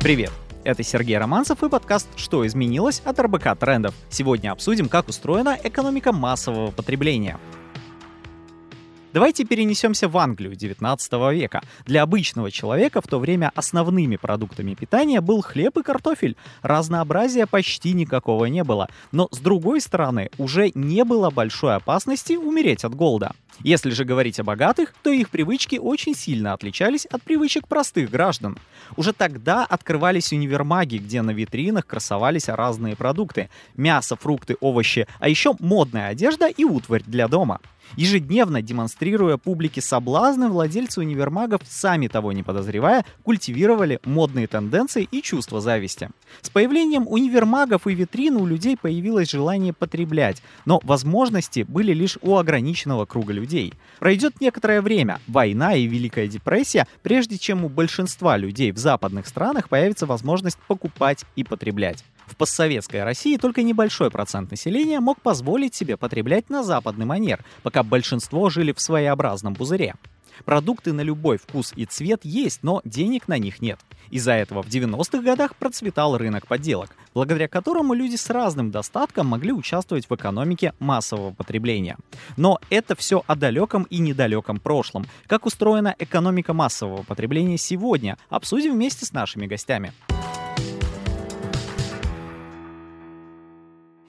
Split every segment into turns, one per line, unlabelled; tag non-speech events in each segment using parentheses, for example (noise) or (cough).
Привет! Это Сергей Романцев и подкаст «Что изменилось?» от РБК Трендов. Сегодня обсудим, как устроена экономика массового потребления. Давайте перенесемся в Англию 19 века. Для обычного человека в то время основными продуктами питания был хлеб и картофель. Разнообразия почти никакого не было. Но с другой стороны, уже не было большой опасности умереть от голода. Если же говорить о богатых, то их привычки очень сильно отличались от привычек простых граждан. Уже тогда открывались универмаги, где на витринах красовались разные продукты. Мясо, фрукты, овощи, а еще модная одежда и утварь для дома. Ежедневно демонстрируя публике соблазны, владельцы универмагов, сами того не подозревая, культивировали модные тенденции и чувство зависти. С появлением универмагов и витрин у людей появилось желание потреблять, но возможности были лишь у ограниченного круга людей. Пройдет некоторое время, война и Великая депрессия, прежде чем у большинства людей в западных странах появится возможность покупать и потреблять. В постсоветской России только небольшой процент населения мог позволить себе потреблять на западный манер, пока большинство жили в своеобразном пузыре. Продукты на любой вкус и цвет есть, но денег на них нет. Из-за этого в 90-х годах процветал рынок подделок, благодаря которому люди с разным достатком могли участвовать в экономике массового потребления. Но это все о далеком и недалеком прошлом. Как устроена экономика массового потребления сегодня, обсудим вместе с нашими гостями.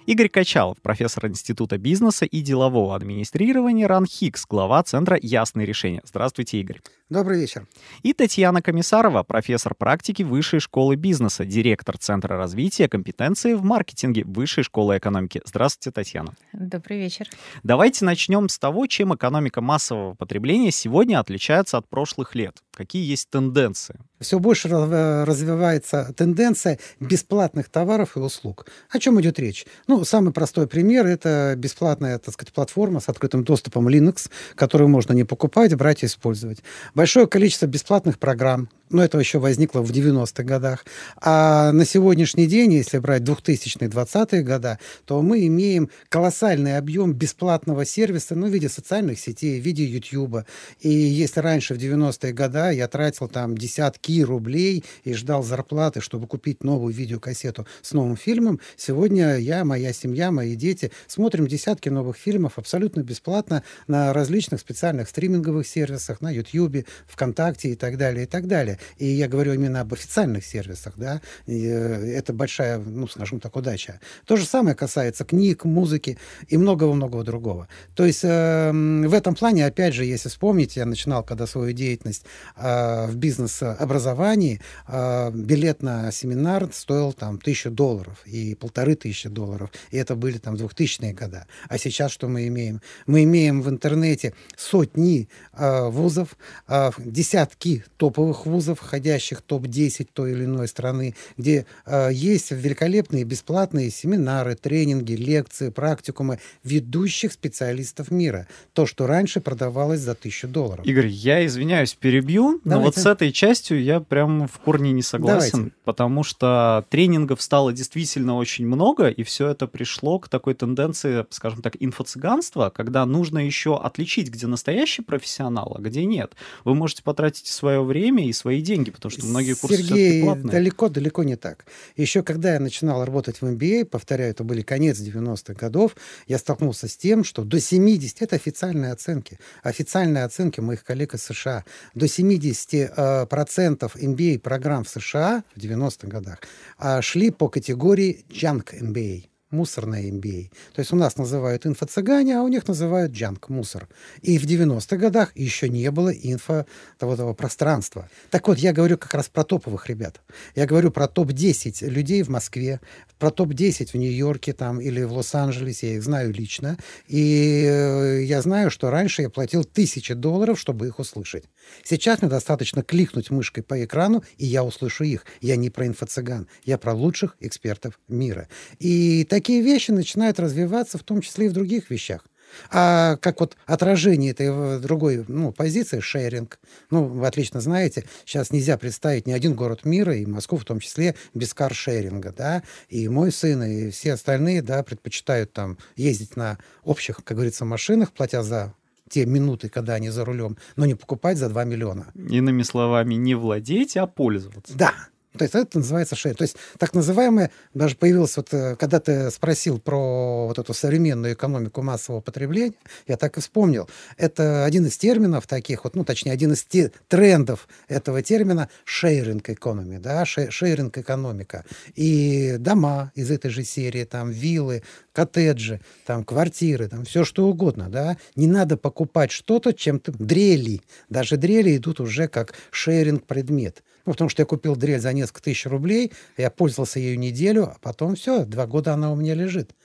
Игорь Качалов, профессор Института бизнеса и делового администрирования РАН Хикс, глава Центра «Ясные решения». Здравствуйте, Игорь.
Добрый вечер.
И Татьяна Комиссарова, профессор практики Высшей школы бизнеса, директор Центра развития компетенции в маркетинге Высшей школы экономики. Здравствуйте, Татьяна.
Добрый вечер.
Давайте начнем с того, чем экономика массового потребления сегодня отличается от прошлых лет. Какие есть тенденции?
Все больше развивается тенденция бесплатных товаров и услуг. О чем идет речь? Ну, самый простой пример — это бесплатная, так сказать, платформа с открытым доступом Linux, которую можно не покупать, брать и использовать большое количество бесплатных программ, но это еще возникло в 90-х годах. А на сегодняшний день, если брать 2000-е, 20-е годы, то мы имеем колоссальный объем бесплатного сервиса ну, в виде социальных сетей, в виде YouTube. И если раньше, в 90-е годы, я тратил там десятки рублей и ждал зарплаты, чтобы купить новую видеокассету с новым фильмом, сегодня я, моя семья, мои дети смотрим десятки новых фильмов абсолютно бесплатно на различных специальных стриминговых сервисах, на YouTube, ВКонтакте и так далее, и так далее. И я говорю именно об официальных сервисах, да, и э, это большая, ну, скажем так, удача. То же самое касается книг, музыки и многого-многого другого. То есть э, в этом плане, опять же, если вспомнить, я начинал когда свою деятельность э, в бизнес-образовании, э, билет на семинар стоил там тысячу долларов и полторы тысячи долларов, и это были там 2000-е годы. А сейчас что мы имеем? Мы имеем в интернете сотни э, вузов, э, десятки топовых вузов, вузов, входящих в топ-10 той или иной страны, где э, есть великолепные бесплатные семинары, тренинги, лекции, практикумы ведущих специалистов мира. То, что раньше продавалось за тысячу долларов.
Игорь, я извиняюсь, перебью, Давайте. но вот с этой частью я прям в корне не согласен, Давайте. потому что тренингов стало действительно очень много, и все это пришло к такой тенденции, скажем так, инфо-цыганства, когда нужно еще отличить, где настоящий профессионал, а где нет. Вы можете потратить свое время и свои свои деньги, потому что многие курсы
Сергей, платные. далеко, далеко не так. Еще когда я начинал работать в MBA, повторяю, это были конец 90-х годов, я столкнулся с тем, что до 70, это официальные оценки, официальные оценки моих коллег из США, до 70% э, процентов MBA-программ в США в 90-х годах э, шли по категории Junk MBA мусорная MBA. То есть у нас называют инфо-цыгане, а у них называют джанк, мусор. И в 90-х годах еще не было инфо того, того пространства. Так вот, я говорю как раз про топовых ребят. Я говорю про топ-10 людей в Москве, про топ-10 в Нью-Йорке там или в Лос-Анджелесе, я их знаю лично. И э, я знаю, что раньше я платил тысячи долларов, чтобы их услышать. Сейчас мне достаточно кликнуть мышкой по экрану, и я услышу их. Я не про инфо-цыган, я про лучших экспертов мира. И такие вещи начинают развиваться в том числе и в других вещах. А как вот отражение этой другой ну, позиции, шеринг, ну, вы отлично знаете, сейчас нельзя представить ни один город мира, и Москву в том числе, без каршеринга, да, и мой сын, и все остальные, да, предпочитают там ездить на общих, как говорится, машинах, платя за те минуты, когда они за рулем, но не покупать за 2 миллиона.
Иными словами, не владеть, а пользоваться.
Да, То есть это называется шейринг. То есть так называемое, даже появилось, вот, э, когда ты спросил про вот эту современную экономику массового потребления, я так и вспомнил. Это один из терминов таких, вот, ну, точнее, один из те, трендов этого термина шейринг экономи, да, шейринг экономика. И дома из этой же серии, там, виллы, коттеджи, там, квартиры, там, все что угодно, да. Не надо покупать что-то, чем ты... Дрели. Даже дрели идут уже как шейринг предмет. Ну, потому что я купил дрель за несколько тысяч рублей, я пользовался ею неделю, а потом все, два года она у меня лежит.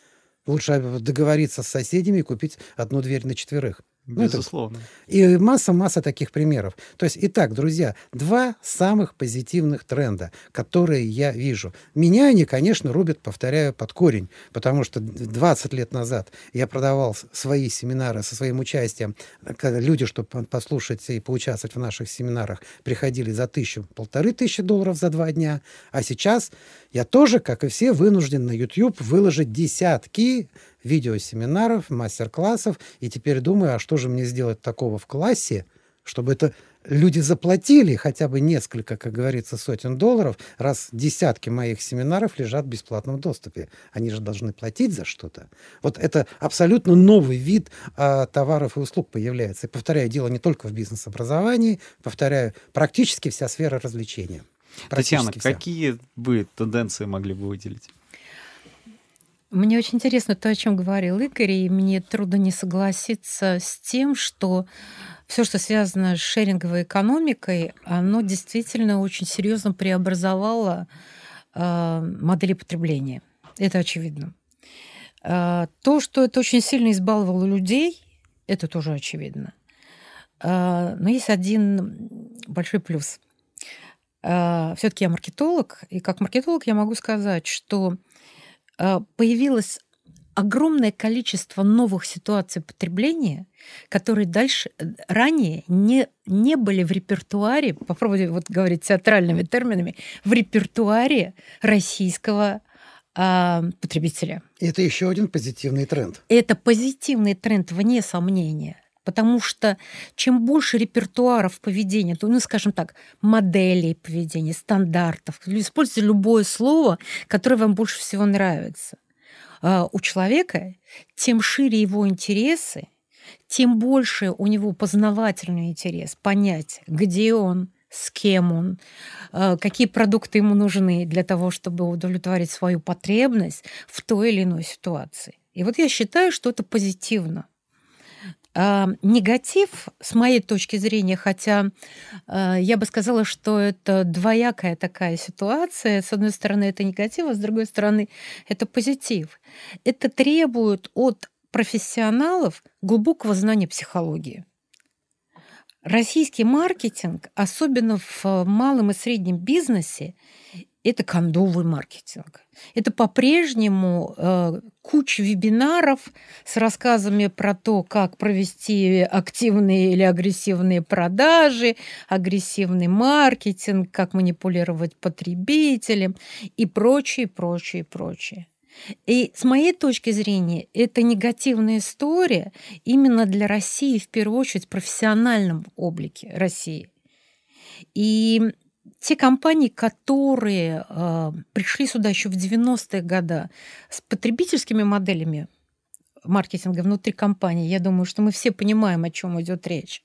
Лучше договориться с соседями и купить одну дверь на четверых.
Безусловно. Ну,
это... И масса-масса таких примеров. То есть, итак, друзья, два самых позитивных тренда, которые я вижу. Меня они, конечно, рубят, повторяю, под корень, потому что 20 лет назад я продавал свои семинары со своим участием. Когда люди, чтобы послушать и поучаствовать в наших семинарах, приходили за тысячу, полторы тысячи долларов за два дня. А сейчас я тоже, как и все, вынужден на YouTube выложить десятки видеосеминаров, мастер-классов, и теперь думаю, а что же мне сделать такого в классе, чтобы это люди заплатили хотя бы несколько, как говорится, сотен долларов, раз десятки моих семинаров лежат в бесплатном доступе. Они же должны платить за что-то. Вот это абсолютно новый вид а, товаров и услуг появляется. И повторяю, дело не только в бизнес-образовании, повторяю, практически вся сфера развлечения.
Татьяна, вся. какие бы тенденции могли бы выделить?
Мне очень интересно то, о чем говорил Игорь, и мне трудно не согласиться с тем, что все, что связано с шеринговой экономикой, оно действительно очень серьезно преобразовало э, модели потребления. Это очевидно. Э, то, что это очень сильно избаловало людей, это тоже очевидно. Э, но есть один большой плюс. Э, Все-таки я маркетолог, и как маркетолог я могу сказать, что появилось огромное количество новых ситуаций потребления, которые дальше, э, ранее не, не были в репертуаре, попробуйте вот говорить театральными терминами, в репертуаре российского э, потребителя.
Это еще один позитивный тренд.
Это позитивный тренд, вне сомнения. Потому что чем больше репертуаров поведения, то, ну, скажем так, моделей поведения, стандартов, используйте любое слово, которое вам больше всего нравится. А, у человека, тем шире его интересы, тем больше у него познавательный интерес понять, где он, с кем он, а, какие продукты ему нужны для того, чтобы удовлетворить свою потребность в той или иной ситуации. И вот я считаю, что это позитивно. А, негатив, с моей точки зрения, хотя а, я бы сказала, что это двоякая такая ситуация. С одной стороны, это негатив, а с другой стороны, это позитив. Это требует от профессионалов глубокого знания психологии. Российский маркетинг, особенно в малом и среднем бизнесе, это кондовый маркетинг. Это по-прежнему э, куча вебинаров с рассказами про то, как провести активные или агрессивные продажи, агрессивный маркетинг, как манипулировать потребителем и прочее, прочее, прочее. И с моей точки зрения, это негативная история именно для России, в первую очередь, в профессиональном облике России. И те компании, которые э, пришли сюда еще в 90-е годы с потребительскими моделями маркетинга внутри компании, я думаю, что мы все понимаем, о чем идет речь,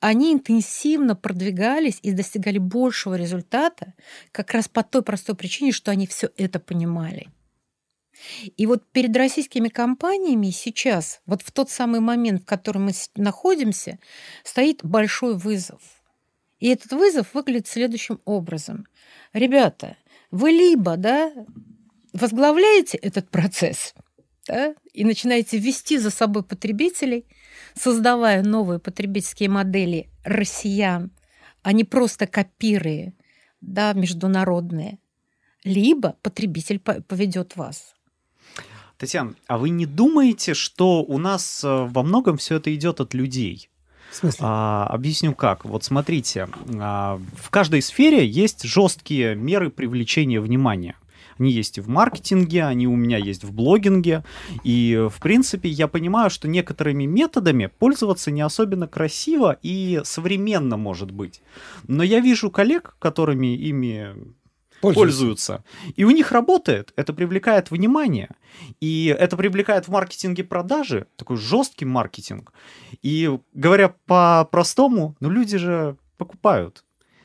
они интенсивно продвигались и достигали большего результата как раз по той простой причине, что они все это понимали. И вот перед российскими компаниями сейчас, вот в тот самый момент, в котором мы находимся, стоит большой вызов – и этот вызов выглядит следующим образом. Ребята, вы либо да, возглавляете этот процесс да, и начинаете вести за собой потребителей, создавая новые потребительские модели россиян, а не просто копирые, да, международные, либо потребитель поведет вас.
Татьяна, а вы не думаете, что у нас э, во многом все это идет от людей?
Смысле?
А, объясню как. Вот смотрите, а, в каждой сфере есть жесткие меры привлечения внимания. Они есть и в маркетинге, они у меня есть в блогинге. И, в принципе, я понимаю, что некоторыми методами пользоваться не особенно красиво и современно может быть. Но я вижу коллег, которыми ими пользуются. И у них работает, это привлекает внимание. И это привлекает в маркетинге продажи, такой жесткий маркетинг. И говоря по-простому, ну люди же покупают.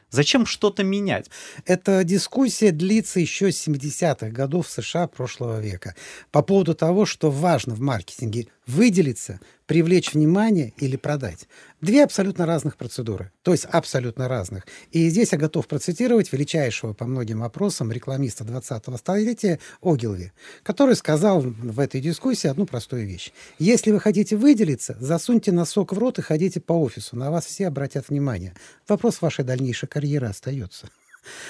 Зачем что-то менять?
Эта дискуссия длится еще с 70-х годов США прошлого века по поводу того, что важно в маркетинге выделиться, привлечь внимание или продать. Две абсолютно разных процедуры, то есть абсолютно разных. И здесь я готов процитировать величайшего по многим вопросам рекламиста 20-го столетия Огилви, который сказал в этой дискуссии одну простую вещь. Если вы хотите выделиться, засуньте носок в рот и ходите по офису, на вас все обратят внимание. Вопрос вашей дальнейшей карьеры остается. (laughs)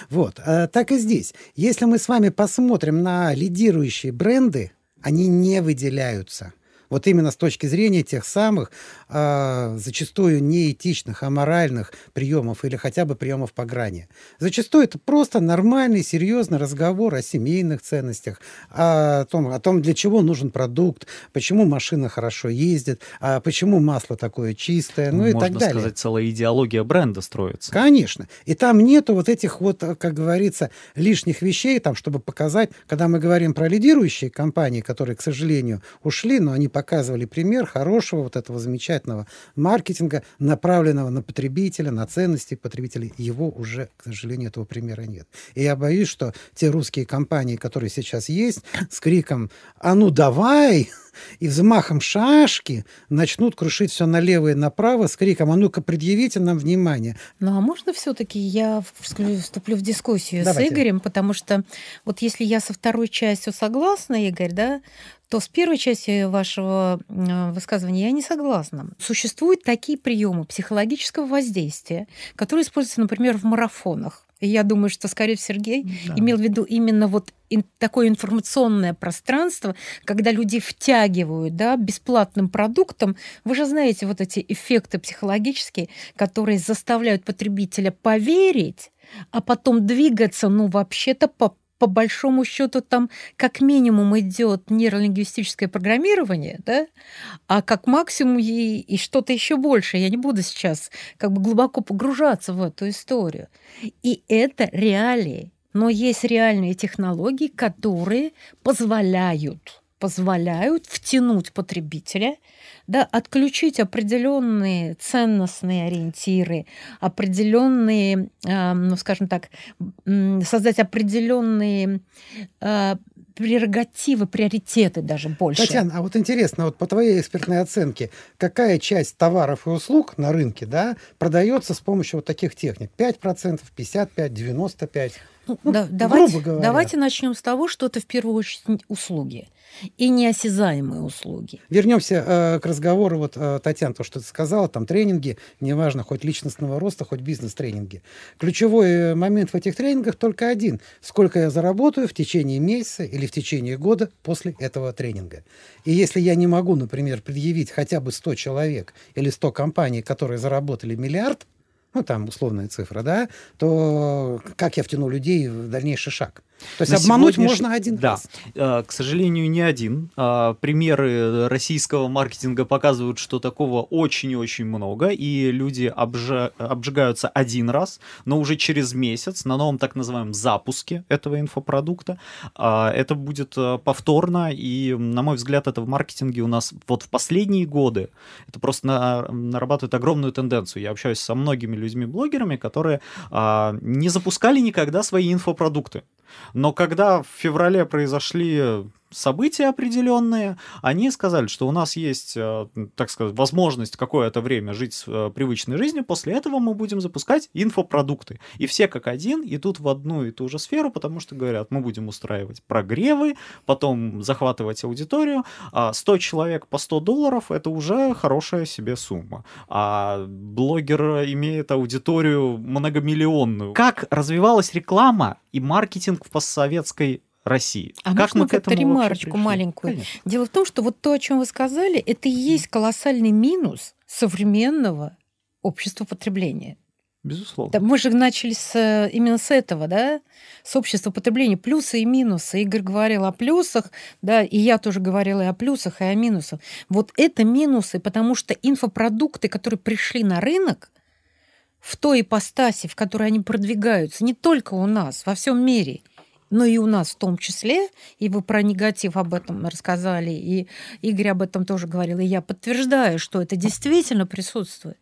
Вот. А, так и здесь. Если мы с вами посмотрим на лидирующие бренды, они не выделяются. Вот именно с точки зрения тех самых э, зачастую неэтичных, аморальных приемов или хотя бы приемов по грани. Зачастую это просто нормальный, серьезный разговор о семейных ценностях, о том, о том, для чего нужен продукт, почему машина хорошо ездит, а почему масло такое чистое, ну, ну и так далее.
Можно сказать, целая идеология бренда строится.
Конечно. И там нету вот этих вот, как говорится, лишних вещей, там, чтобы показать, когда мы говорим про лидирующие компании, которые, к сожалению, ушли, но они показывали пример хорошего вот этого замечательного маркетинга, направленного на потребителя, на ценности потребителей. Его уже, к сожалению, этого примера нет. И я боюсь, что те русские компании, которые сейчас есть, с криком «А ну давай!» И взмахом шашки начнут крушить все налево и направо с криком «А ну-ка, предъявите нам внимание!»
Ну, а можно все-таки я вступлю в дискуссию Давайте. с Игорем, потому что вот если я со второй частью согласна, Игорь, да, то с первой частью вашего высказывания я не согласна. Существуют такие приемы психологического воздействия, которые используются, например, в марафонах. Я думаю, что, скорее всего, Сергей да. имел в виду именно вот такое информационное пространство, когда люди втягивают да, бесплатным продуктом. Вы же знаете вот эти эффекты психологические, которые заставляют потребителя поверить, а потом двигаться, ну, вообще-то по по большому счету там как минимум идет нейролингвистическое программирование, да, а как максимум и, и что-то еще больше. Я не буду сейчас как бы глубоко погружаться в эту историю. И это реалии. Но есть реальные технологии, которые позволяют позволяют втянуть потребителя, да, отключить определенные ценностные ориентиры, определенные, э, ну, скажем так, создать определенные э, прерогативы, приоритеты даже больше.
Татьяна, а вот интересно, вот по твоей экспертной оценке, какая часть товаров и услуг на рынке да, продается с помощью вот таких техник? 5%, 55%, 95%?
Ну, да, давайте, давайте начнем с того, что это в первую очередь услуги и неосязаемые услуги.
Вернемся э, к разговору, вот, э, Татьяна, то, что ты сказала, там тренинги, неважно, хоть личностного роста, хоть бизнес-тренинги. Ключевой э, момент в этих тренингах только один. Сколько я заработаю в течение месяца или в течение года после этого тренинга. И если я не могу, например, предъявить хотя бы 100 человек или 100 компаний, которые заработали миллиард, ну, там условная цифра, да, то как я втяну людей в дальнейший шаг? То есть На обмануть сегодняш... можно один
да.
раз.
Да, к сожалению, не один. А, примеры российского маркетинга показывают, что такого очень и очень много, и люди обжа... обжигаются один раз, но уже через месяц на новом так называемом запуске этого инфопродукта а, это будет а, повторно, и, на мой взгляд, это в маркетинге у нас вот в последние годы это просто на... нарабатывает огромную тенденцию. Я общаюсь со многими людьми-блогерами, которые не запускали никогда свои инфопродукты. Но когда в феврале произошли события определенные, они сказали, что у нас есть, э, так сказать, возможность какое-то время жить э, привычной жизнью, после этого мы будем запускать инфопродукты. И все как один идут в одну и ту же сферу, потому что говорят, мы будем устраивать прогревы, потом захватывать аудиторию, а 100 человек по 100 долларов — это уже хорошая себе сумма. А блогер имеет аудиторию многомиллионную. Как развивалась реклама и маркетинг в постсоветской России.
А как мы к этому ремарочку маленькую? Конечно. Дело в том, что вот то, о чем вы сказали, это и есть колоссальный минус современного общества потребления.
Безусловно.
Да, мы же начали с, именно с этого, да, с общества потребления, плюсы и минусы. Игорь говорил о плюсах, да, и я тоже говорила и о плюсах, и о минусах. Вот это минусы, потому что инфопродукты, которые пришли на рынок, в той ипостаси, в которой они продвигаются, не только у нас, во всем мире, но и у нас в том числе, и вы про негатив об этом рассказали, и Игорь об этом тоже говорил, и я подтверждаю, что это действительно присутствует.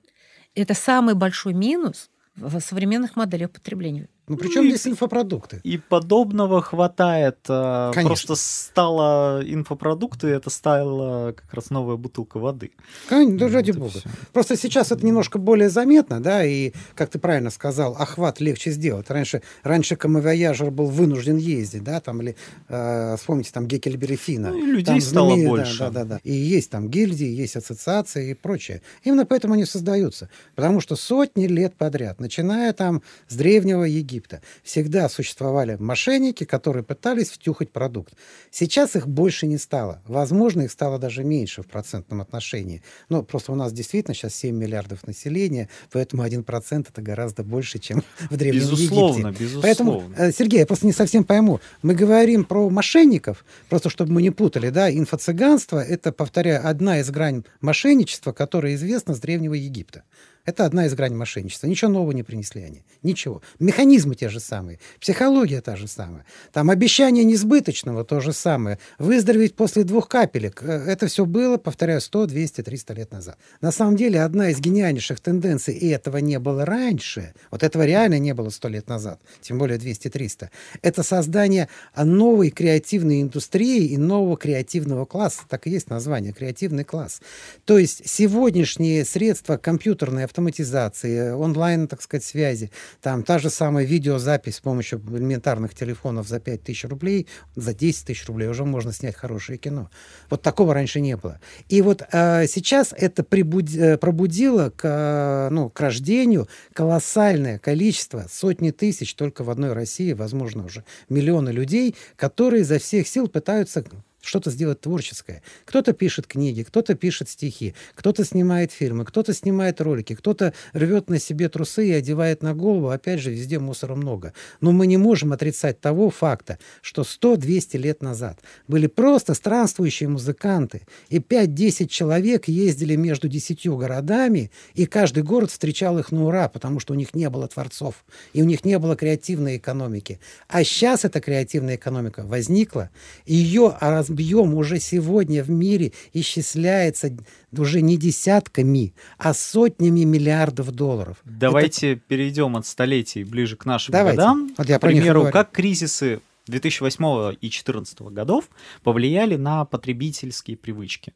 Это самый большой минус в современных моделях потребления.
Ну, причем ну, здесь инфопродукты?
И подобного хватает. А, Конечно. Просто стало инфопродукты, это стала как раз новая бутылка воды.
Конечно, да, ради бога. Все. Просто сейчас это немножко более заметно, да, и, как ты правильно сказал, охват легче сделать. Раньше, раньше камовояжер был вынужден ездить, да, там, или, э, вспомните, там, Геккельбери Фина.
Ну, и людей там, стало знамен... больше.
Да, да, да, да. И есть там гильдии, есть ассоциации и прочее. Именно поэтому они создаются. Потому что сотни лет подряд, начиная там с древнего Египта, Египта. Всегда существовали мошенники, которые пытались втюхать продукт. Сейчас их больше не стало. Возможно, их стало даже меньше в процентном отношении. Но просто у нас действительно сейчас 7 миллиардов населения, поэтому 1% это гораздо больше, чем (laughs) в Древнем
безусловно,
Египте.
Безусловно,
Поэтому, э, Сергей, я просто не совсем пойму. Мы говорим про мошенников, просто чтобы мы не путали, да, инфо-цыганство — это, повторяю, одна из грань мошенничества, которая известна с Древнего Египта. Это одна из граней мошенничества. Ничего нового не принесли они. Ничего. Механизмы те же самые. Психология та же самая. Там обещание несбыточного то же самое. Выздороветь после двух капелек. Э, это все было, повторяю, 100, 200, 300 лет назад. На самом деле, одна из гениальнейших тенденций, и этого не было раньше, вот этого реально не было 100 лет назад, тем более 200-300, это создание новой креативной индустрии и нового креативного класса. Так и есть название, креативный класс. То есть сегодняшние средства компьютерной автоматизации, онлайн, так сказать, связи. Там та же самая видеозапись с помощью элементарных телефонов за 5 тысяч рублей, за 10 тысяч рублей уже можно снять хорошее кино. Вот такого раньше не было. И вот э, сейчас это прибуд... Э, пробудило к, э, ну, к рождению колоссальное количество, сотни тысяч только в одной России, возможно, уже миллионы людей, которые изо всех сил пытаются что-то сделать творческое. Кто-то пишет книги, кто-то пишет стихи, кто-то снимает фильмы, кто-то снимает ролики, кто-то рвет на себе трусы и одевает на голову. Опять же, везде мусора много. Но мы не можем отрицать того факта, что 100-200 лет назад были просто странствующие музыканты, и 5-10 человек ездили между 10 городами, и каждый город встречал их на ура, потому что у них не было творцов, и у них не было креативной экономики. А сейчас эта креативная экономика возникла, ее объем уже сегодня в мире исчисляется уже не десятками, а сотнями миллиардов долларов.
Давайте Это... перейдем от столетий ближе к нашим Давайте. годам. Вот я к примеру, как кризисы 2008 и 2014 годов повлияли на потребительские привычки.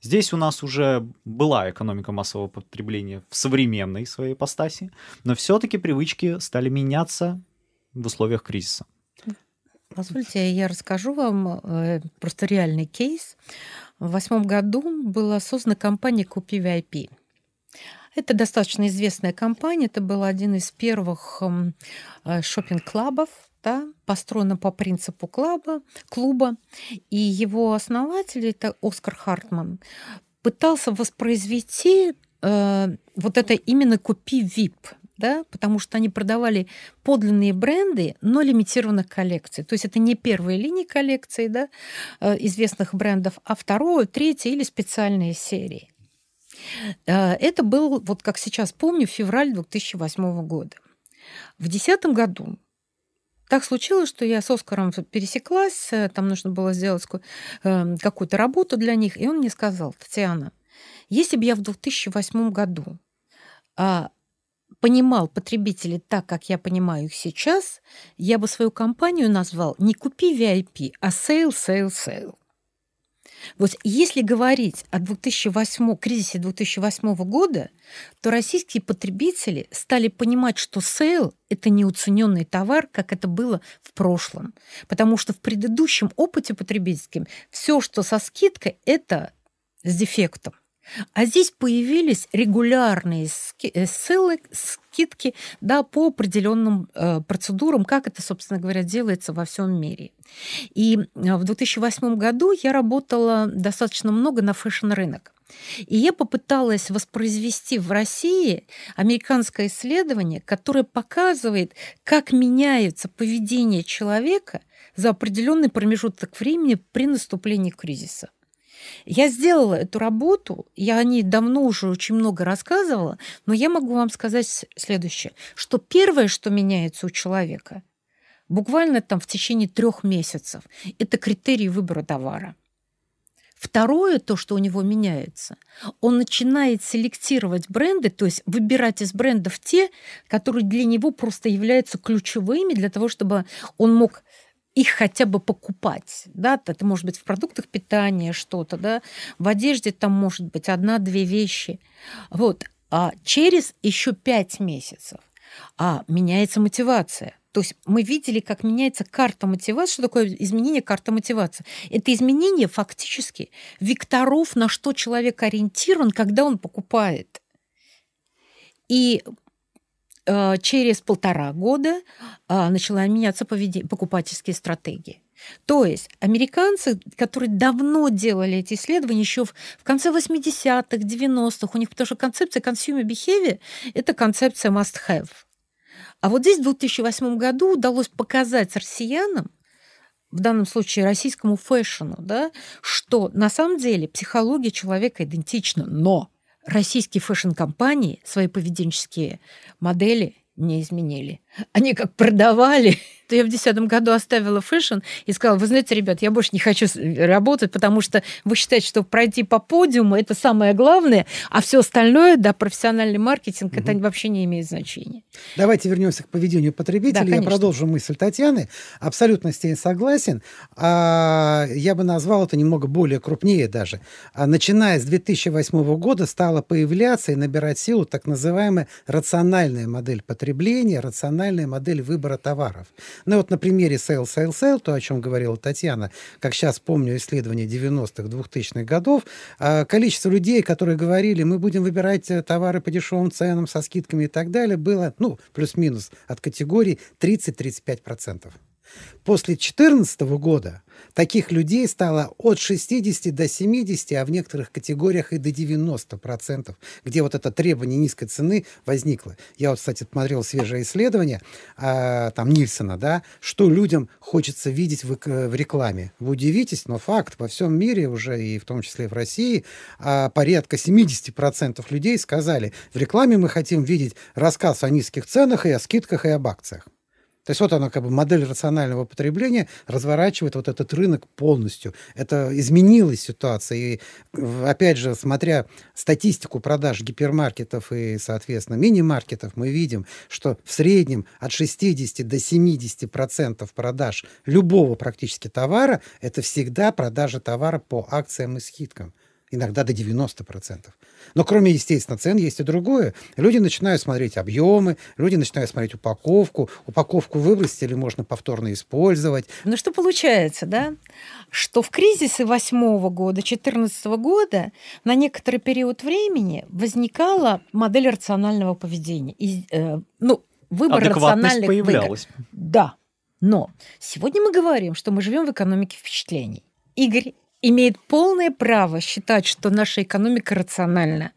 Здесь у нас уже была экономика массового потребления в современной своей ипостаси, но все-таки привычки стали меняться в условиях кризиса.
Позвольте, я расскажу вам э, просто реальный кейс. В восьмом году была создана компания «Купи VIP». Это достаточно известная компания. Это был один из первых эм, э, шопинг-клабов, да, построена по принципу клуба, клуба. И его основатель, это Оскар Хартман, пытался воспроизвести э, вот это именно «Купи VIP», да, потому что они продавали подлинные бренды, но лимитированных коллекций. То есть это не первые линии коллекции да, э, известных брендов, а второе, третье или специальные серии. Э, это был, вот как сейчас помню, февраль 2008 года. В 2010 году так случилось, что я с Оскаром пересеклась, э, там нужно было сделать какую-то работу для них, и он мне сказал, Татьяна, если бы я в 2008 году а, понимал потребителей так, как я понимаю их сейчас, я бы свою компанию назвал не «KupiVIP», а «Sale, Sale, Sale». Вот если говорить о 2008, кризисе 2008 года, то российские потребители стали понимать, что sale – это не уцененный товар, как это было в прошлом. Потому что в предыдущем опыте потребительским все, что со скидкой, это с дефектом. А здесь появились регулярные э, sale ы, скидки да, по определенным э, процедурам, как это, собственно говоря, делается во всем мире. И э, в 2008 году я работала достаточно много на fashion-рынок. И я попыталась воспроизвести в России американское исследование, которое показывает, как меняется поведение человека за определенный промежуток времени при наступлении кризиса. Я сделала эту работу, я о ней давно уже очень много рассказывала, но я могу вам сказать следующее, что первое, что меняется у человека, буквально там в течение трех месяцев, это критерии выбора товара. Второе, то, что у него меняется, он начинает селектировать бренды, то есть выбирать из брендов те, которые для него просто являются ключевыми для того, чтобы он мог их хотя бы покупать. Да? Это может быть в продуктах питания что-то, да? в одежде там может быть одна-две вещи. Вот. А через еще пять месяцев а меняется мотивация. То есть мы видели, как меняется карта мотивации. Что такое изменение карты мотивации? Это изменение фактически векторов, на что человек ориентирован, когда он покупает. И через полтора года э, начала меняться поведение, покупательские стратегии. То есть американцы, которые давно делали эти исследования, еще в, в конце 80-х, 90-х, у них, потому что концепция consumer behavior – это концепция must-have. А вот здесь в 2008 году удалось показать россиянам, в данном случае российскому фэшну, да, что на самом деле психология человека идентична, но российские fashion-компании свои поведенческие модели не изменили. Они как продавали то я в 2010 году оставила fashion и сказала, вы знаете, ребят, я больше не хочу работать, потому что вы считаете, что пройти по подиуму – это самое главное, а все остальное, да, профессиональный маркетинг, угу. это вообще не имеет значения.
Давайте вернемся к поведению потребителя. Да, я продолжу мысль Татьяны. Абсолютно с ней согласен. А, я бы назвал это немного более крупнее даже. А, начиная с 2008 года стала появляться и набирать силу так называемая рациональная модель потребления, рациональная модель выбора товаров. Ну вот на примере Sale, Sale, Sale, то, о чем говорила Татьяна, как сейчас помню исследования 90-х, 2000-х годов, а, количество людей, которые говорили, мы будем выбирать э, товары по дешевым ценам, со скидками и так далее, было, ну, плюс-минус от категории 30-35%. После 2014 года таких людей стало от 60 до 70, а в некоторых категориях и до 90%, где вот это требование низкой цены возникло. Я вот, кстати, смотрел свежее исследование а, там Нильсона, да, что людям хочется видеть в, в рекламе. Вы удивитесь, но факт, во всем мире уже, и в том числе в России, а, порядка 70% людей сказали, в рекламе мы хотим видеть рассказ о низких ценах и о скидках и об акциях. То есть вот она как бы модель рационального потребления разворачивает вот этот рынок полностью. Это изменилась ситуация. И опять же, смотря статистику продаж гипермаркетов и, соответственно, мини-маркетов, мы видим, что в среднем от 60 до 70 процентов продаж любого практически товара это всегда продажа товара по акциям и скидкам иногда до 90%. Но кроме, естественно, цен есть и другое. Люди начинают смотреть объемы, люди начинают смотреть упаковку. Упаковку выбросить или можно повторно использовать.
Ну что получается, да? Что в кризисы восьмого года, 14 года на некоторый период времени возникала модель рационального поведения. И, э, ну, выбор рациональных
появлялась.
Выгод. Да. Но сегодня мы говорим, что мы живем в экономике впечатлений. Игорь имеет полное право считать, что наша экономика рациональна.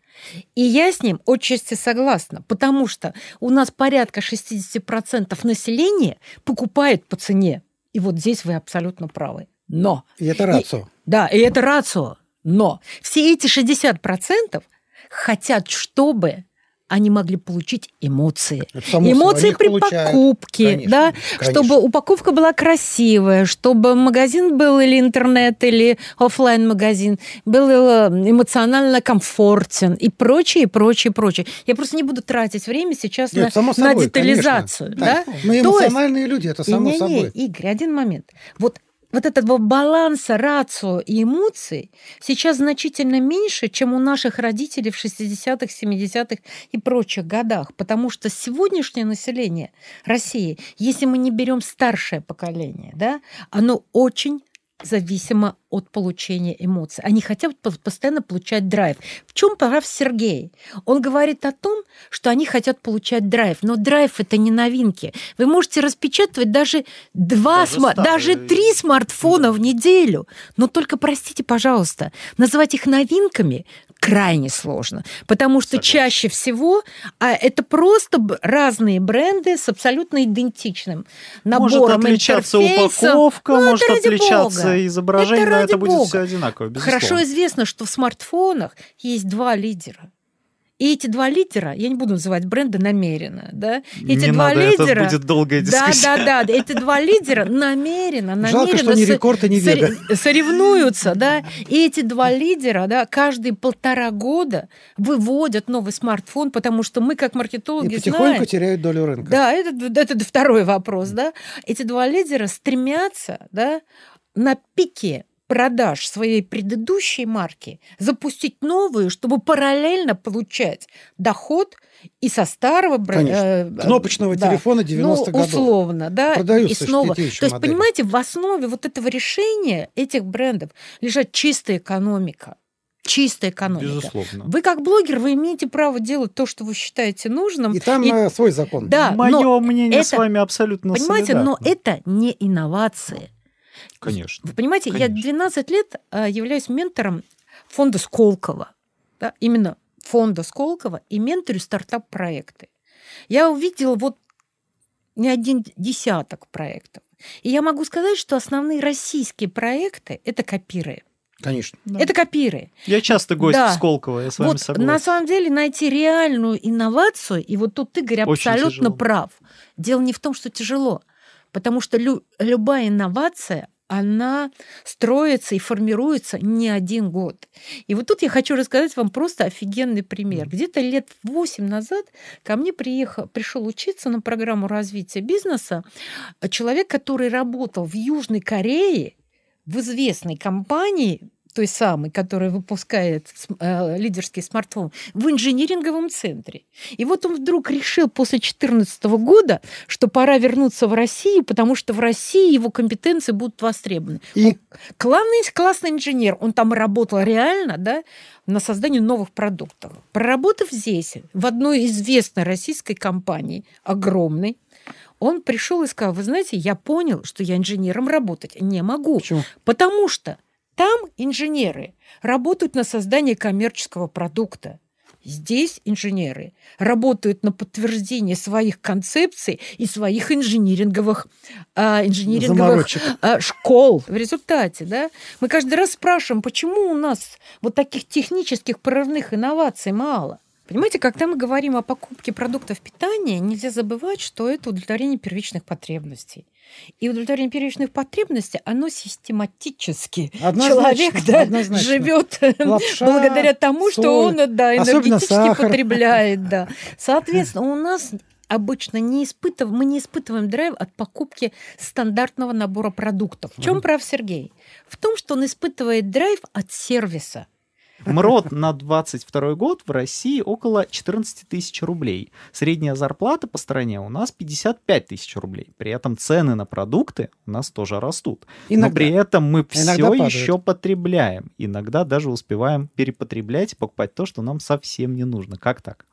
И я с ним отчасти согласна, потому что у нас порядка 60% населения покупает по цене. И вот здесь вы абсолютно правы. Но...
И это рацио. И,
да, и это рацио. Но все эти 60% хотят, чтобы они могли получить эмоции. эмоции при получают. покупке, конечно, да, конечно. чтобы упаковка была красивая, чтобы магазин был или интернет, или офлайн магазин был э, эмоционально комфортен и прочее, прочее, прочее. Я просто не буду тратить время сейчас Нет, на, собой, на детализацию. Да? Да?
Мы эмоциональные есть, люди, это само
не, не,
собой.
Игорь, один момент. Вот вот этого баланса рацио и эмоций сейчас значительно меньше, чем у наших родителей в 60-х, 70-х и прочих годах. Потому что сегодняшнее население России, если мы не берем старшее поколение, да, оно очень зависимо от получения эмоций. Они хотят постоянно получать драйв. В чем прав Сергей? Он говорит о том, что они хотят получать драйв, но драйв это не новинки. Вы можете распечатывать даже два, даже, сма- даже три смартфона в неделю, но только простите, пожалуйста, называть их новинками крайне сложно, потому что Согласен. чаще всего а это просто разные бренды с абсолютно идентичным набором
Может отличаться упаковка, ну, может отличаться Бога. изображение, это но это будет все одинаково.
Безусловно. Хорошо известно, что в смартфонах есть два лидера. И эти два лидера, я не буду называть бренды намеренно, да, эти
не
два
надо,
лидера...
Это будет долгая дискуссия.
Да, да, да, эти два лидера намеренно, намеренно...
Жалко, что не рекорд и не вега.
Соревнуются, да, и эти два лидера, да, каждые полтора года выводят новый смартфон, потому что мы, как маркетологи, и
потихоньку
знаем,
теряют долю рынка.
Да, это, это второй вопрос, да. Эти два лидера стремятся, да, на пике продаж своей предыдущей марки запустить новую, чтобы параллельно получать доход и со старого
бренда. Э, Кнопочного да. телефона 90-х ну,
годов. Условно, да.
Продаются
и снова. То
есть,
модели. понимаете, в основе вот этого решения этих брендов лежит чистая экономика. Чистая экономика.
Безусловно.
Вы как блогер, вы имеете право делать то, что вы считаете нужным.
И там и... Э, свой закон.
Да,
Мое мнение это, с вами абсолютно
Понимаете, солидарно. но это не инновации.
Конечно.
Вы понимаете,
конечно.
я 12 лет а, являюсь ментором фонда Сколково. Да, именно фонда Сколково и менторю стартап-проекты. Я увидела вот не один десяток проектов. И я могу сказать, что основные российские проекты – это копиры.
Конечно.
Да. Это копиры.
Я часто гость да. в Сколково, я с вами
вот
согласен.
На самом деле найти реальную инновацию, и вот тут Игорь Очень абсолютно тяжело. прав. Дело не в том, что тяжело, потому что лю- любая инновация, она строится и формируется не один год. И вот тут я хочу рассказать вам просто офигенный пример. Где-то лет 8 назад ко мне приехал, пришел учиться на программу развития бизнеса человек, который работал в Южной Корее в известной компании той самой, которая выпускает э, лидерский смартфон, в инжиниринговом центре. И вот он вдруг решил после 2014 года, что пора вернуться в Россию, потому что в России его компетенции будут востребованы. И... Он классный, классный инженер, он там работал реально, да, на создании новых продуктов. Проработав здесь, в одной известной российской компании, огромной, он пришел и сказал, вы знаете, я понял, что я инженером работать не могу.
Почему?
Потому что там инженеры работают на создание коммерческого продукта. Здесь инженеры работают на подтверждение своих концепций и своих инжиниринговых, а, инжиниринговых а, школ. В результате, да, мы каждый раз спрашиваем, почему у нас вот таких технических прорывных инноваций мало. Понимаете, когда мы говорим о покупке продуктов питания, нельзя забывать, что это удовлетворение первичных потребностей. И удовлетворение первичных потребностей, оно систематически человек да, живет благодаря тому, соль, что он да, энергетически потребляет. Да. (laughs) Соответственно, у нас обычно не испытываем, мы не испытываем драйв от покупки стандартного набора продуктов. В чем прав Сергей? В том, что он испытывает драйв от сервиса.
МРОД на 22 год в России около 14 тысяч рублей. Средняя зарплата по стране у нас 55 тысяч рублей. При этом цены на продукты у нас тоже растут. Иногда. Но при этом мы все еще потребляем. Иногда даже успеваем перепотреблять и покупать то, что нам совсем не нужно. Как так?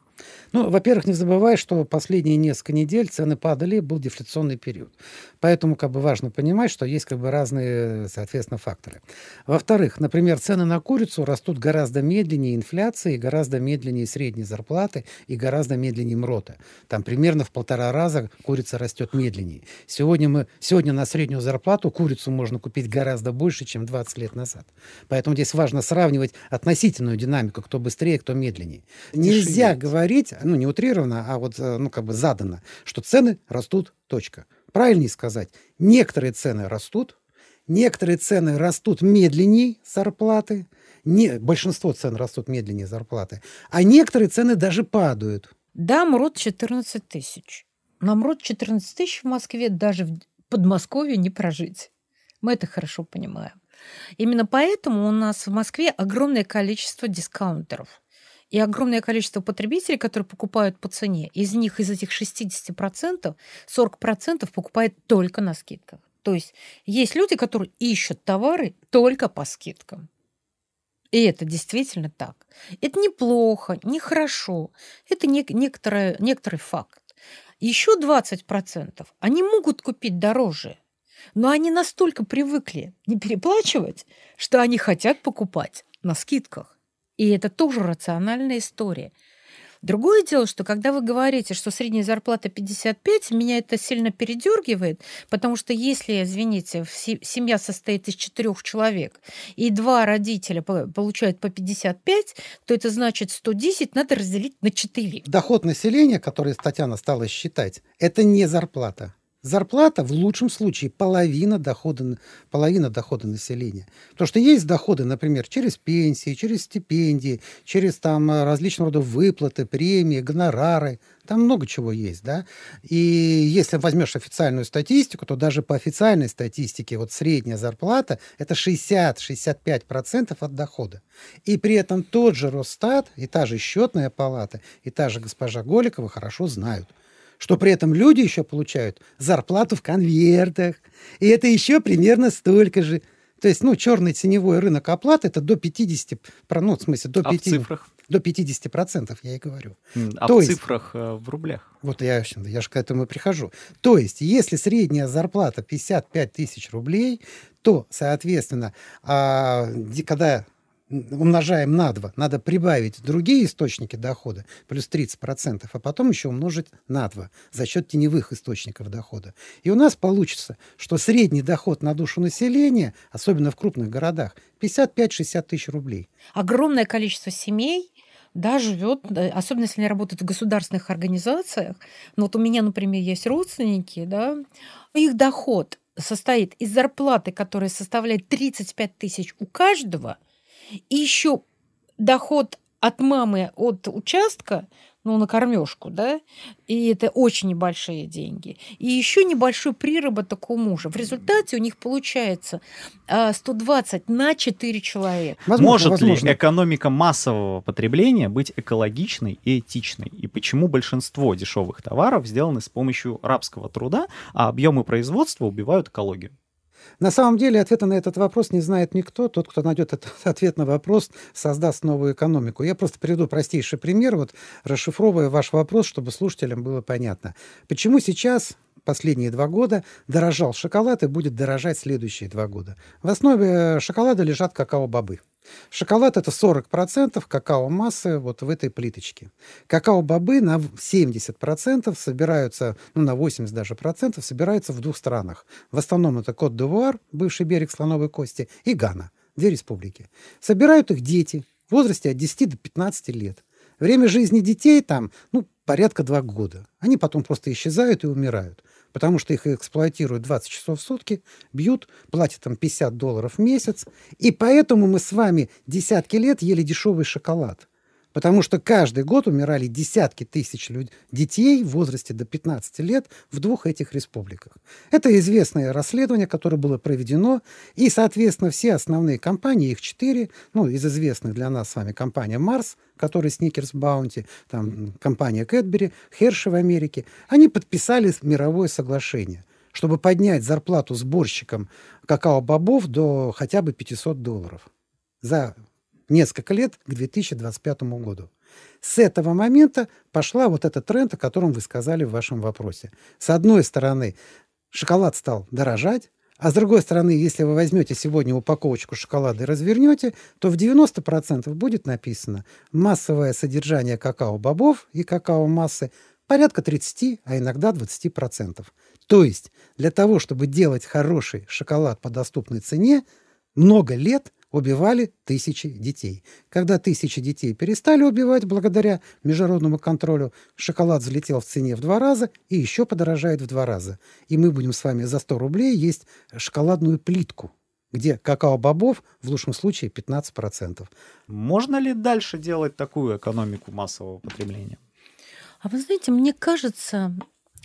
Ну, во-первых, не забывай, что последние несколько недель цены падали, был дефляционный период. Поэтому как бы важно понимать, что есть как бы разные, соответственно, факторы. Во-вторых, например, цены на курицу растут гораздо медленнее инфляции, гораздо медленнее средней зарплаты и гораздо медленнее МРОТа. Там примерно в полтора раза курица растет медленнее. Сегодня, мы, сегодня на среднюю зарплату курицу можно купить гораздо больше, чем 20 лет назад. Поэтому здесь важно сравнивать относительную динамику, кто быстрее, кто медленнее. Нельзя говорить, ну, не утрированно, а вот, э, ну, как бы задано, что цены растут, точка. Правильнее сказать, некоторые цены растут, некоторые цены растут медленнее зарплаты, не, большинство цен растут медленнее зарплаты, а некоторые цены даже падают.
Да, МРОД 14 тысяч. На МРОД 14 тысяч в Москве даже в Подмосковье не прожить. Мы это хорошо понимаем. Именно поэтому у нас в Москве огромное количество дискаунтеров и огромное количество потребителей, которые покупают по цене. Из них, из этих 60%, 40% покупает только на скидках. То есть есть люди, которые ищут товары только по скидкам. И это действительно так. Это неплохо, нехорошо. Это не, некоторое, некоторый факт. Еще 20% они могут купить дороже, но они настолько привыкли не переплачивать, что они хотят покупать на скидках. И это тоже рациональная история. Другое дело, что когда вы говорите, что средняя зарплата 55, меня это сильно передергивает, потому что если, извините, семья состоит из четырех человек, и два родителя получают по 55, то это значит 110 надо разделить на 4.
Доход населения, который Татьяна стала считать, это не зарплата. Зарплата в лучшем случае половина дохода, половина дохода населения. Потому что есть доходы, например, через пенсии, через стипендии, через там различного рода выплаты, премии, гонорары. Там много чего есть, да. И если возьмешь официальную статистику, то даже по официальной статистике вот средняя зарплата это 60-65% от дохода. И при этом тот же Росстат, и та же счетная палата, и та же госпожа Голикова хорошо знают, что при этом люди еще получают зарплату в конвертах. И это еще примерно столько же. То есть, ну, черный теневой рынок оплаты это до 50, ну, в смысле, до 50, а в цифрах? До 50 процентов, я и говорю.
А То в есть, цифрах, э, в рублях?
Вот я, я же к этому и прихожу. То есть, если средняя зарплата 55 тысяч рублей, то, соответственно, а, когда умножаем на 2, надо прибавить другие источники дохода, плюс 30%, а потом еще умножить на 2 за счет теневых источников дохода. И у нас получится, что средний доход на душу населения, особенно в крупных городах, 55-60 тысяч рублей.
Огромное количество семей да, живет, особенно если они работают в государственных организациях. Ну, вот у меня, например, есть родственники, да, их доход состоит из зарплаты, которая составляет 35 тысяч у каждого – и еще доход от мамы от участка, ну, на кормежку, да, и это очень небольшие деньги. И еще небольшой приработок у мужа. В результате у них получается 120 а, на 4 человека.
Возможно, Может возможно. ли экономика массового потребления быть экологичной и этичной? И почему большинство дешевых товаров сделаны с помощью рабского труда, а объемы производства убивают экологию?
На самом деле ответа на этот вопрос не знает никто. Тот, кто найдет этот (laughs) ответ на вопрос, создаст новую экономику. Я просто приведу простейший пример, вот расшифровывая ваш вопрос, чтобы слушателям было понятно. Почему сейчас последние два года дорожал шоколад и будет дорожать следующие два года. В основе шоколада лежат какао-бобы. Шоколад это 40% какао-массы вот в этой плиточке. Какао-бобы на 70% собираются, ну на 80 даже процентов собираются в двух странах. В основном это Кот-д'Ивуар, бывший берег слоновой кости, и Гана, две республики. Собирают их дети в возрасте от 10 до 15 лет. Время жизни детей там, ну, порядка два года. Они потом просто исчезают и умирают потому что их эксплуатируют 20 часов в сутки, бьют, платят там 50 долларов в месяц. И поэтому мы с вами десятки лет ели дешевый шоколад. Потому что каждый год умирали десятки тысяч людей, детей в возрасте до 15 лет в двух этих республиках. Это известное расследование, которое было проведено, и, соответственно, все основные компании, их четыре, ну, из известных для нас с вами компания Марс, которая Сникерс Баунти, там компания Кэтбери, Херши в Америке, они подписали мировое соглашение чтобы поднять зарплату сборщикам какао-бобов до хотя бы 500 долларов за несколько лет к 2025 году. С этого момента пошла вот этот тренд, о котором вы сказали в вашем вопросе. С одной стороны, шоколад стал дорожать, а с другой стороны, если вы возьмете сегодня упаковочку шоколада и развернете, то в 90% будет написано массовое содержание какао-бобов и какао-массы порядка 30, а иногда 20%. То есть для того, чтобы делать хороший шоколад по доступной цене, много лет – убивали тысячи детей. Когда тысячи детей перестали убивать благодаря международному контролю, шоколад взлетел в цене в два раза и еще подорожает в два раза. И мы будем с вами за 100 рублей есть шоколадную плитку где какао-бобов в лучшем случае 15%.
Можно ли дальше делать такую экономику массового потребления?
А вы знаете, мне кажется,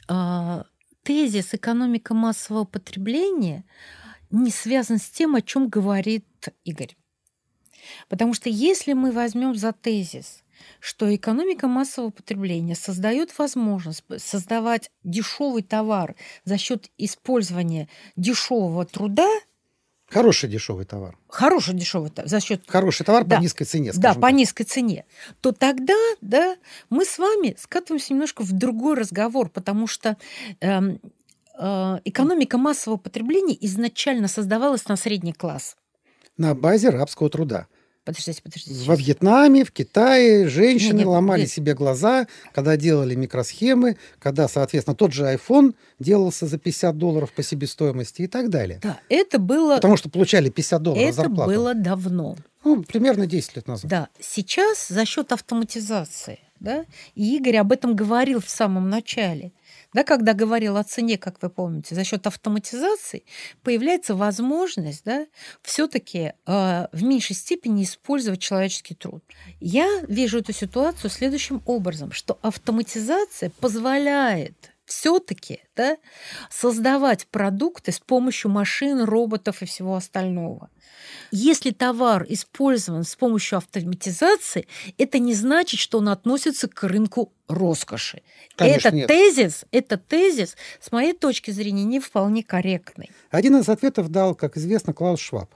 а, тезис экономика массового потребления не связан с тем, о чем говорит Игорь. Потому что если мы возьмем за тезис, что экономика массового потребления создает возможность создавать дешевый товар за счет использования дешевого труда,
Хороший дешевый товар.
Хороший дешевый товар за счет
хороший товар да, по низкой цене.
Да, по низкой цене. То тогда, да, мы с вами скатываемся немножко в другой разговор, потому что эм, экономика массового потребления изначально создавалась на средний класс
на базе рабского труда.
Подождите, подождите.
Во Вьетнаме, в Китае женщины
Нет, нет,
ломали
нет.
себе глаза, когда делали микросхемы, когда, соответственно, тот же iPhone делался за 50 долларов по себестоимости и так далее.
Да, это было,
Потому что получали 50 долларов
это
зарплату.
было давно.
Ну, примерно 10 лет назад.
Да, сейчас за счет автоматизации, да, и Игорь об этом говорил в самом начале, да, когда говорил о цене, как вы помните, за счет автоматизации появляется возможность, да, все-таки э, в меньшей степени использовать человеческий труд. Я вижу эту ситуацию следующим образом, что автоматизация позволяет все-таки да, создавать продукты с помощью машин, роботов и всего остального. Если товар использован с помощью автоматизации, это не значит, что он относится к рынку роскоши.
Конечно,
этот
нет.
тезис, этот тезис, с моей точки зрения, не вполне корректный.
Один из ответов дал, как известно, Клаус Шваб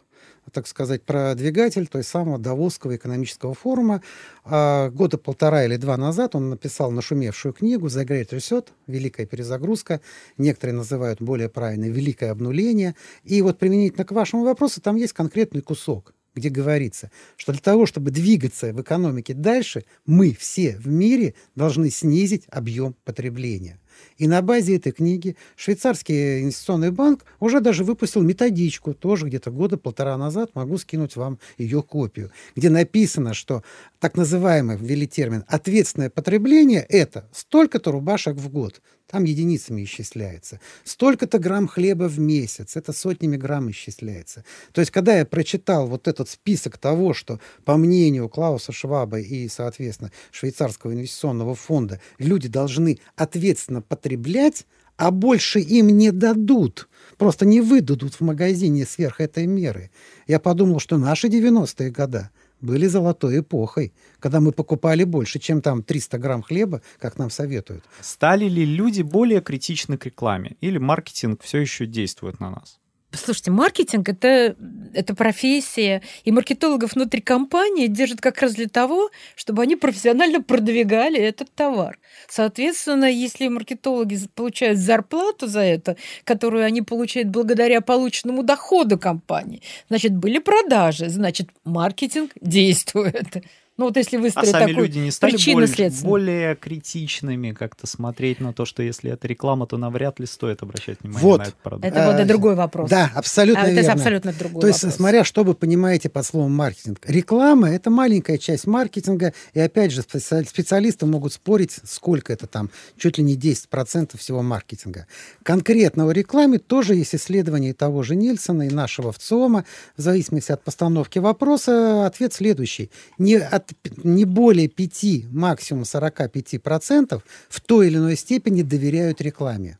так сказать, продвигатель той самого Давосского экономического форума. А, года полтора или два назад он написал нашумевшую книгу «The Great Reset», «Великая перезагрузка», некоторые называют более правильно «Великое обнуление». И вот применительно к вашему вопросу там есть конкретный кусок, где говорится, что для того, чтобы двигаться в экономике дальше, мы все в мире должны снизить объем потребления. И на базе этой книги швейцарский инвестиционный банк уже даже выпустил методичку, тоже где-то года полтора назад, могу скинуть вам ее копию, где написано, что так называемый, ввели термин, ответственное потребление – это столько-то рубашек в год, там единицами исчисляется. Столько-то грамм хлеба в месяц, это сотнями грамм исчисляется. То есть, когда я прочитал вот этот список того, что, по мнению Клауса Шваба и, соответственно, швейцарского инвестиционного фонда, люди должны ответственно потреблять, а больше им не дадут. Просто не выдадут в магазине сверх этой меры. Я подумал, что наши 90-е годы были золотой эпохой, когда мы покупали больше, чем там 300 грамм хлеба, как нам советуют.
Стали ли люди более критичны к рекламе? Или маркетинг все еще действует на нас?
Слушайте, маркетинг это, это профессия, и маркетологов внутри компании держат как раз для того, чтобы они профессионально продвигали этот товар. Соответственно, если маркетологи получают зарплату за это, которую они получают благодаря полученному доходу компании, значит, были продажи, значит, маркетинг действует. Ну вот если
А
выстроить
сами
такой
люди не стали более,
причинно-следственный.
более критичными как-то смотреть на то, что если это реклама, то навряд ли стоит обращать внимание
Вот.
на этот продукт.
Это вот и другой вопрос.
Да, абсолютно
А, это
верно.
абсолютно другой
То есть,
вопрос.
смотря, что вы понимаете под словом маркетинг. Реклама – это маленькая часть маркетинга, и опять же, специали- специалисты могут спорить, сколько это там, чуть ли не 10% всего маркетинга. Конкретно о рекламе тоже есть исследование того же Нильсона и нашего ВЦИОМа. В зависимости от постановки вопроса, ответ следующий. Не, от, не более 5, максимум 45% в той или иной степени доверяют рекламе.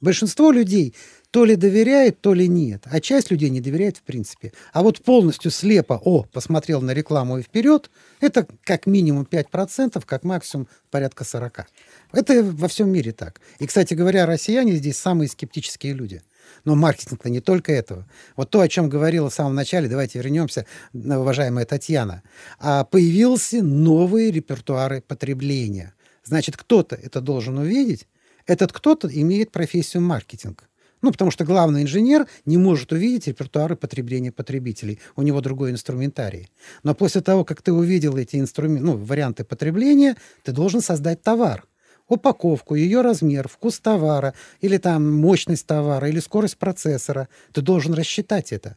Большинство людей то ли доверяет, то ли нет. А часть людей не доверяет в принципе. А вот полностью слепо, о, посмотрел на рекламу и вперед, это как минимум 5%, как максимум порядка 40%. Это во всем мире так. И, кстати говоря, россияне здесь самые скептические люди. Но маркетинг-то не только этого. Вот то, о чем говорила в самом начале, давайте вернемся, уважаемая Татьяна. А появился новые репертуары потребления. Значит, кто-то это должен увидеть, этот кто-то имеет профессию маркетинг. Ну, потому что главный инженер не может увидеть репертуары потребления потребителей. У него другой инструментарий. Но после того, как ты увидел эти инструменты, ну, варианты потребления, ты должен создать товар. Упаковку, ее размер, вкус товара, или там мощность товара, или скорость процессора. Ты должен рассчитать это.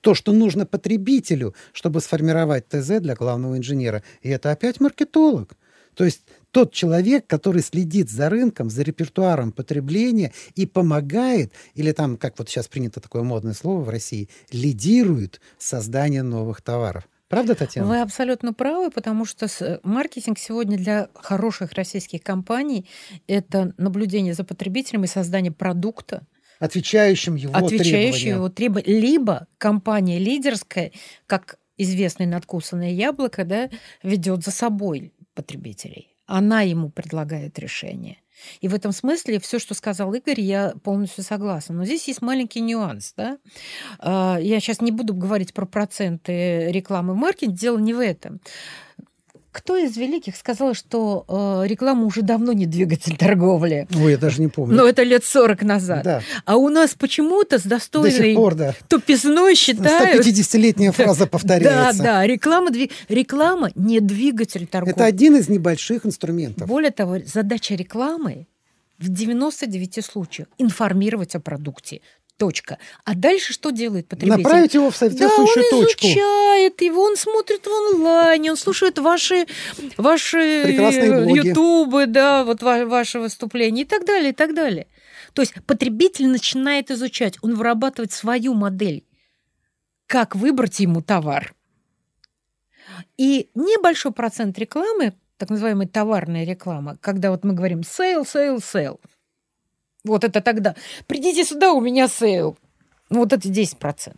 То, что нужно потребителю, чтобы сформировать ТЗ для главного инженера. И это опять маркетолог. То есть тот человек, который следит за рынком, за репертуаром потребления и помогает, или там, как вот сейчас принято такое модное слово в России, лидирует создание новых товаров. Правда, Татьяна?
Вы абсолютно правы, потому что с- маркетинг сегодня для хороших российских компаний это наблюдение за потребителем и создание продукта,
Отвечающим его требованиям.
его требованиям. Либо компания лидерская, как известное надкусанное яблоко, да, ведет за собой потребителей. Она ему предлагает решение. И в этом смысле все, что сказал Игорь, я полностью согласна. Но здесь есть маленький нюанс. Да? А, Я сейчас не буду говорить про проценты рекламы в дело не в этом. Кто из великих сказал, что э, реклама уже давно не двигатель торговли?
Ой, я даже не помню.
Но это лет 40 назад.
Да.
А у нас почему-то с достойной
До сих пор, да.
тупизной считают...
150-летняя фраза повторяется.
Да, да, реклама, дви... реклама не двигатель торговли.
Это один из небольших инструментов.
Более того, задача рекламы в 99 случаях информировать о продукте. Точка. А дальше что делает потребитель?
Направить его в соответствующую
да, он
точку.
изучает его, он смотрит в онлайне, он слушает ваши, ваши
блоги.
ютубы, да, вот ва- ваши выступления и так далее, и так далее. То есть потребитель начинает изучать, он вырабатывает свою модель, как выбрать ему товар. И небольшой процент рекламы, так называемая товарная реклама, когда вот мы говорим sale, sale, sale, вот это тогда. Придите сюда, у меня sale. Ну, вот это 10%.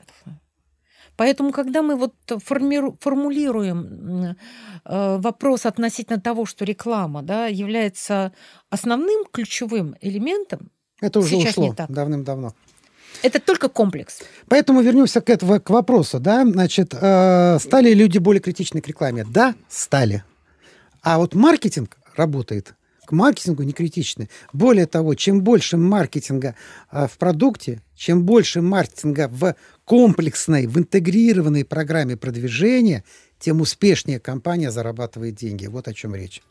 Поэтому, когда мы вот формиру, формулируем э, вопрос относительно того, что реклама да, является основным ключевым элементом,
Это уже
Сейчас
ушло давным-давно.
это только комплекс.
Поэтому вернемся к, этому, к вопросу, да, значит, э, стали люди более критичны к рекламе? Да, стали. А вот маркетинг работает к маркетингу не критичны. Более того, чем больше маркетинга э, в продукте, чем больше маркетинга в комплексной, в интегрированной программе продвижения, тем успешнее компания зарабатывает деньги. Вот о чем речь.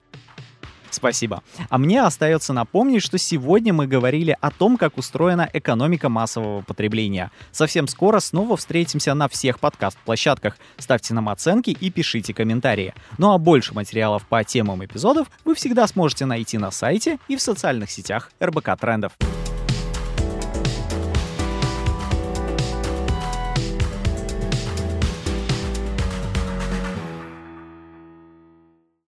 Спасибо. А мне остается напомнить, что сегодня мы говорили о том, как устроена экономика массового потребления. Совсем скоро снова встретимся на всех подкаст-площадках. Ставьте нам оценки и пишите комментарии. Ну а больше материалов по темам эпизодов вы всегда сможете найти на сайте и в социальных сетях РБК Трендов.